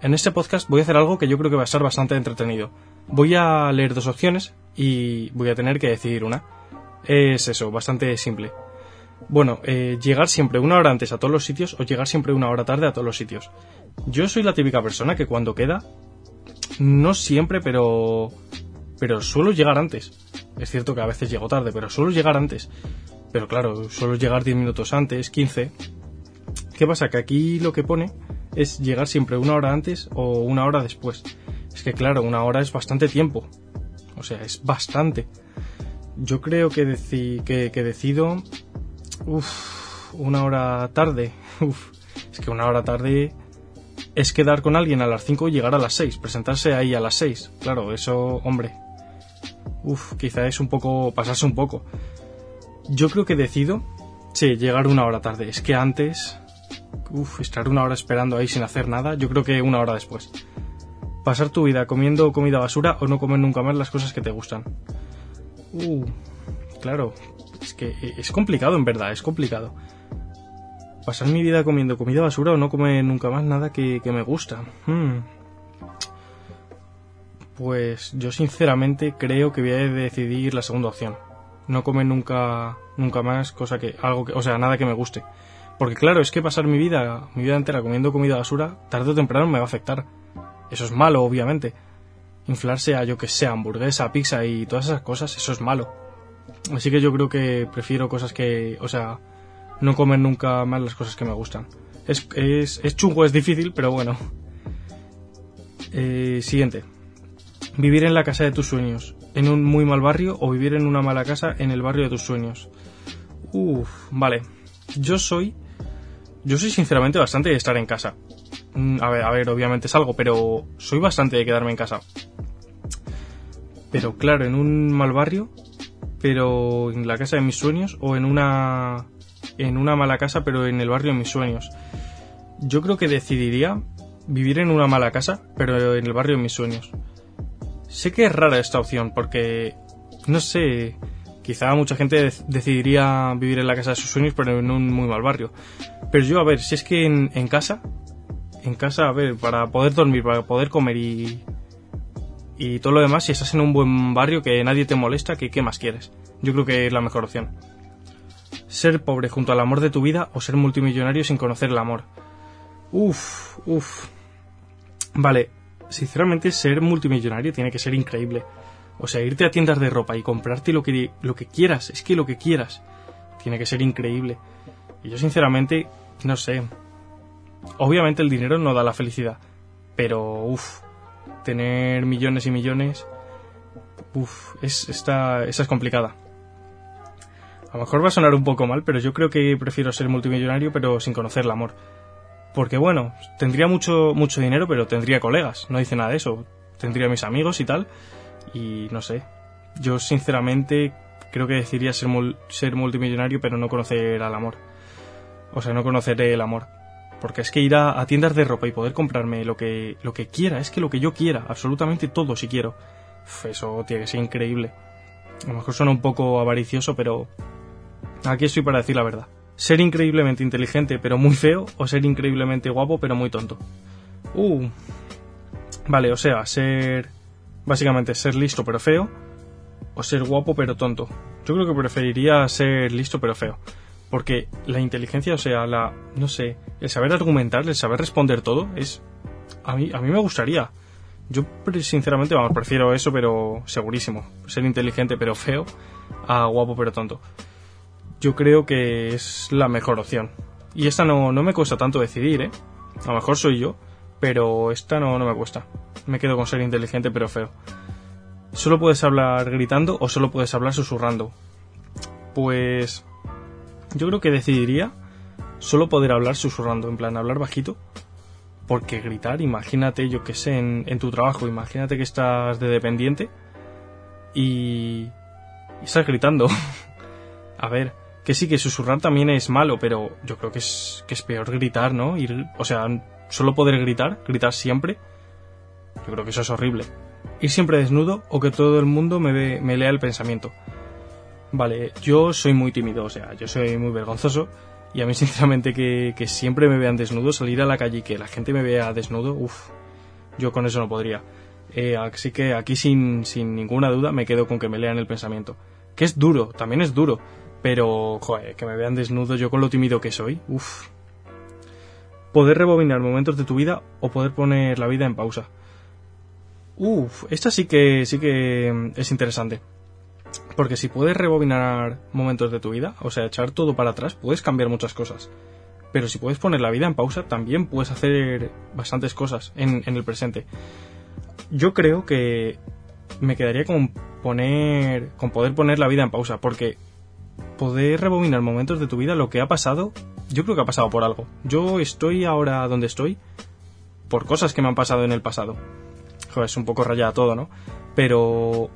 En este podcast voy a hacer algo que yo creo que va a ser bastante entretenido. Voy a leer dos opciones y voy a tener que decidir una. Es eso, bastante simple. Bueno, eh, llegar siempre una hora antes a todos los sitios o llegar siempre una hora tarde a todos los sitios. Yo soy la típica persona que cuando queda, no siempre, pero pero suelo llegar antes. Es cierto que a veces llego tarde, pero suelo llegar antes. Pero claro, suelo llegar 10 minutos antes, 15. ¿Qué pasa? Que aquí lo que pone es llegar siempre una hora antes o una hora después. Es que claro, una hora es bastante tiempo. O sea, es bastante. Yo creo que, que, que decido... Uf, una hora tarde. Uf, es que una hora tarde es quedar con alguien a las 5 y llegar a las 6, presentarse ahí a las 6. Claro, eso, hombre. Uf, quizá es un poco, pasarse un poco. Yo creo que decido, sí, llegar una hora tarde. Es que antes, uf, estar una hora esperando ahí sin hacer nada, yo creo que una hora después. Pasar tu vida comiendo comida basura o no comer nunca más las cosas que te gustan. Uh, claro, es que es complicado en verdad, es complicado pasar mi vida comiendo comida basura o no comer nunca más nada que, me gusta. Hmm. Pues yo sinceramente creo que voy a decidir la segunda opción. No comer nunca, nunca más cosa que, algo que, o sea, nada que me guste. Porque claro, es que pasar mi vida, mi vida entera comiendo comida basura, tarde o temprano me va a afectar. Eso es malo, obviamente. Inflarse a, yo que sé, hamburguesa, pizza y todas esas cosas, eso es malo. Así que yo creo que prefiero cosas que, o sea, no comer nunca más las cosas que me gustan. Es, es, es chungo, es difícil, pero bueno. Eh, siguiente. Vivir en la casa de tus sueños, en un muy mal barrio o vivir en una mala casa en el barrio de tus sueños. Uf, vale. Yo soy, yo soy sinceramente bastante de estar en casa. Mm, a ver, a ver, obviamente pero soy bastante de quedarme en casa. Pero claro, en un mal barrio, pero en la casa de mis sueños o en una en una mala casa, pero en el barrio de mis sueños. Yo creo que decidiría vivir en una mala casa, pero en el barrio de mis sueños. Sé que es rara esta opción, porque, no sé, quizá mucha gente decidiría vivir en la casa de sus sueños, pero en un muy mal barrio. Pero yo, a ver, si es que en, casa, en casa, a ver, para poder dormir, para poder comer y, y todo lo demás, si estás en un buen barrio que nadie te molesta, que qué más quieres. Yo creo que es la mejor opción ser pobre junto al amor de tu vida o ser multimillonario sin conocer el amor. Uf, uf. Vale, sinceramente ser multimillonario tiene que ser increíble. O sea, irte a tiendas de ropa y comprarte lo que, lo que quieras, es que lo que quieras, tiene que ser increíble. Y yo sinceramente, no sé. Obviamente el dinero no da la felicidad, pero uf, tener millones y millones, uf, es, esta, esta es complicada. A lo mejor va a sonar un poco mal, pero yo creo que prefiero ser multimillonario pero sin conocer el amor. Porque bueno, tendría mucho, mucho dinero, pero tendría colegas. No dice nada de eso. Tendría mis amigos y tal. Y no sé. Yo sinceramente creo que decidiría ser, ser multimillonario pero no conocer al amor. O sea, no conocer el amor. Porque es que ir a, tiendas de ropa y poder comprarme lo que, lo que quiera, es que lo que yo quiera, absolutamente todo si quiero. eso tiene que ser increíble. A lo mejor suena un poco avaricioso, pero Aquí estoy para decir la verdad. Ser increíblemente inteligente pero muy feo o ser increíblemente guapo pero muy tonto. Uh. Vale, o sea, ser... Básicamente ser listo pero feo o ser guapo pero tonto. Yo creo que preferiría ser listo pero feo. Porque la inteligencia, o sea, la... no sé, el saber argumentar, el saber responder todo es... A mí, a mí me gustaría. Yo sinceramente, vamos, prefiero eso, pero segurísimo. Ser inteligente pero feo a guapo pero tonto yo creo que es la mejor opción. Y esta no, no me cuesta tanto decidir, ¿eh? A lo mejor soy yo, pero esta no, no me cuesta. Me quedo con ser inteligente pero feo. ¿Solo puedes hablar gritando o solo puedes hablar susurrando? Pues yo creo que decidiría solo poder hablar susurrando, en plan hablar bajito. Porque gritar, imagínate, yo que sé, en, en tu trabajo, imagínate que estás de dependiente y, y estás gritando. A ver, que sí, que susurrar también es malo, pero yo creo que es, que es peor gritar, ¿no? Ir, o sea, solo poder gritar, gritar siempre, yo creo que eso es horrible. Ir siempre desnudo o que todo el mundo me, ve, me lea el pensamiento. Vale, yo soy muy tímido, o sea, yo soy muy vergonzoso y a mí sinceramente que, que siempre me vean desnudo, salir a la calle y que la gente me vea desnudo, uff, Yo con eso no podría. Eh, así que aquí sin, sin ninguna duda me quedo con que me lean el pensamiento. Que es duro, también es duro. Pero, joder, que me vean desnudo yo con lo tímido que soy. Uf. Poder rebobinar momentos de tu vida o poder poner la vida en pausa. Uf, esta sí que, sí que mm, es interesante. Porque si puedes rebobinar momentos de tu vida, o sea, echar todo para atrás, puedes cambiar muchas cosas. Pero si puedes poner la vida en pausa, también puedes hacer bastantes cosas en, en el presente. Yo creo que me quedaría con poner, con poder poner la vida en pausa, porque poder rebobinar momentos de tu vida, lo que ha pasado, yo creo que ha pasado por algo. Yo estoy ahora donde estoy por cosas que me han pasado en el pasado. Joder, es un poco rayada todo, ¿no? Pero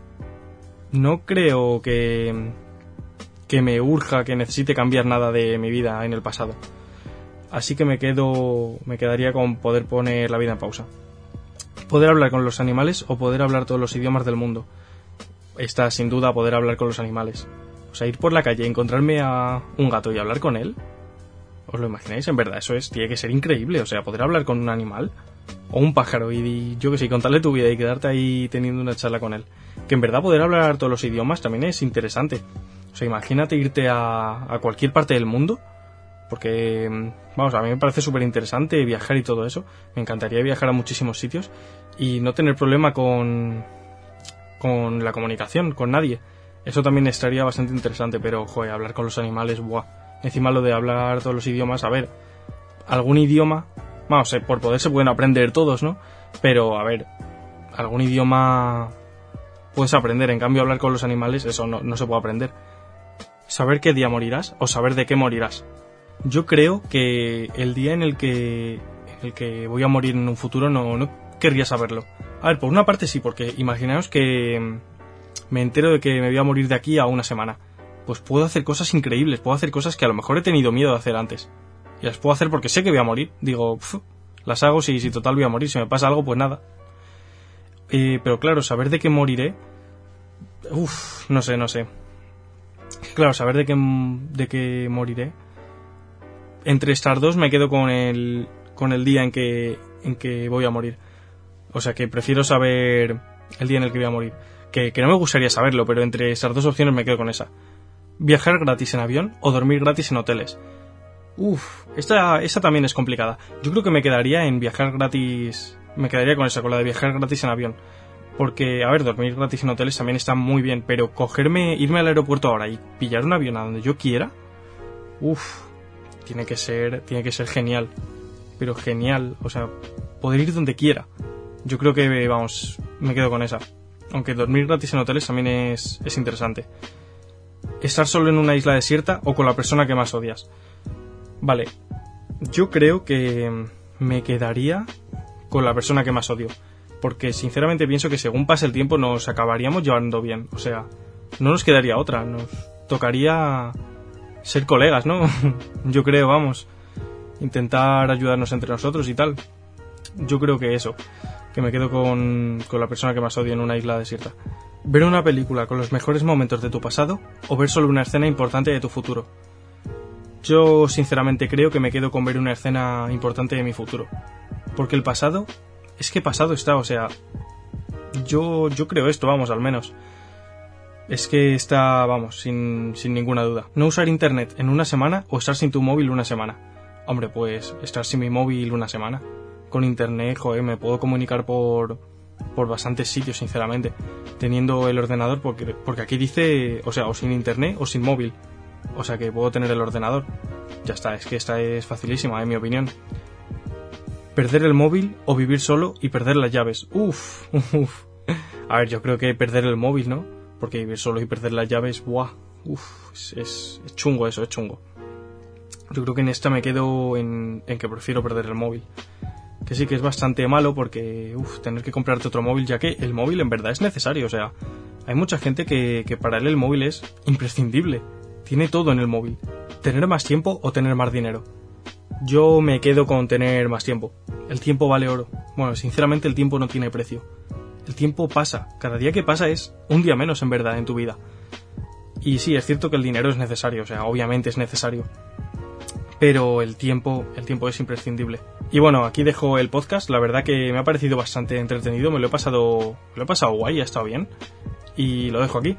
no creo que que me urja, que necesite cambiar nada de mi vida en el pasado. Así que me quedo me quedaría con poder poner la vida en pausa. Poder hablar con los animales o poder hablar todos los idiomas del mundo. Está sin duda poder hablar con los animales. O sea, ir por la calle, encontrarme a un gato y hablar con él. ¿Os lo imagináis? En verdad, eso es, tiene que ser increíble. O sea, poder hablar con un animal o un pájaro y, yo que sé, contarle tu vida y quedarte ahí teniendo una charla con él. Que en verdad poder hablar todos los idiomas también es interesante. O sea, imagínate irte a, a cualquier parte del mundo. Porque, vamos, a mí me parece súper interesante viajar y todo eso. Me encantaría viajar a muchísimos sitios y no tener problema con, con la comunicación, con nadie. Eso también estaría bastante interesante, pero, joder, hablar con los animales, buah. Encima lo de hablar todos los idiomas, a ver, algún idioma, vamos, por poder se pueden aprender todos, ¿no? Pero, a ver, algún idioma puedes aprender, en cambio hablar con los animales, eso no, no se puede aprender. Saber qué día morirás o saber de qué morirás. Yo creo que el día en el que, el que voy a morir en un futuro no, no querría saberlo. A ver, por una parte sí, porque imaginaos que me entero de que me voy a morir de aquí a una semana. Pues puedo hacer cosas increíbles, puedo hacer cosas que a lo mejor he tenido miedo de hacer antes. Y las puedo hacer porque sé que voy a morir. Digo, las hago si, si total voy a morir. Si me pasa algo, pues nada. Eh, pero claro, saber de qué moriré. Uff, no sé, no sé. Claro, saber de qué, de qué moriré. Entre estas dos me quedo con el, con el día en que, en que voy a morir. O sea que prefiero saber el día en el que voy a morir que, no me gustaría saberlo, pero entre esas dos opciones me quedo con esa. Viajar gratis en avión o dormir gratis en hoteles. Uf, esta, también es complicada. Yo creo que me quedaría en viajar gratis. Me quedaría con esa, con la de viajar gratis en avión. Porque, a ver, dormir gratis en hoteles también está muy bien, pero cogerme, irme al aeropuerto ahora y pillar un avión a donde yo quiera. Uf, tiene que ser, tiene que ser genial. Pero genial, o sea, poder ir donde quiera. Yo creo que, vamos, me quedo con esa. Aunque dormir gratis en hoteles también es, es interesante. Estar solo en una isla desierta o con la persona que más odias. Vale, yo creo que me quedaría con la persona que más odio. Porque sinceramente pienso que según pase el tiempo nos acabaríamos llevando bien. O sea, no nos quedaría otra. Nos tocaría ser colegas, ¿no? yo creo, vamos. Intentar ayudarnos entre nosotros y tal. Yo creo que eso que me quedo con, con la persona que más odio en una isla desierta. Ver una película con los mejores momentos de tu pasado o ver solo una escena importante de tu futuro. Yo sinceramente creo que me quedo con ver una escena importante de mi futuro. Porque el pasado es que pasado está, o sea, yo, yo creo esto, vamos, al menos. Es que está, vamos, sin, sin ninguna duda. No usar internet en una semana o estar sin tu móvil una semana. Hombre, pues estar sin mi móvil una semana con internet, joder, me puedo comunicar por, por bastantes sitios, sinceramente, teniendo el ordenador, porque, porque aquí dice, o sea, o sin internet o sin móvil. O sea que puedo tener el ordenador. Ya está, es que esta es facilísima, en mi opinión. Perder el móvil o vivir solo y perder las llaves. Uf, uf. A ver, yo creo que perder el móvil, ¿no? Porque vivir solo y perder las llaves, buah, uf, es, es, chungo eso, es chungo. Yo creo que en esta me quedo en, en que prefiero perder el móvil sí que es bastante malo porque, uff, tener que comprarte otro móvil, ya que el móvil en verdad es necesario, o sea, hay mucha gente que, que para él el móvil es imprescindible, tiene todo en el móvil, tener más tiempo o tener más dinero. Yo me quedo con tener más tiempo. El tiempo vale oro. Bueno, sinceramente el tiempo no tiene precio. El tiempo pasa. Cada día que pasa es un día menos en verdad en tu vida. Y sí, es cierto que el dinero es necesario, o sea, obviamente es necesario. Pero el tiempo, el tiempo es imprescindible Y bueno, aquí dejo el podcast. La verdad que me ha parecido bastante entretenido. Me lo he pasado, lo he pasado guay, ha estado bien. Y lo dejo aquí.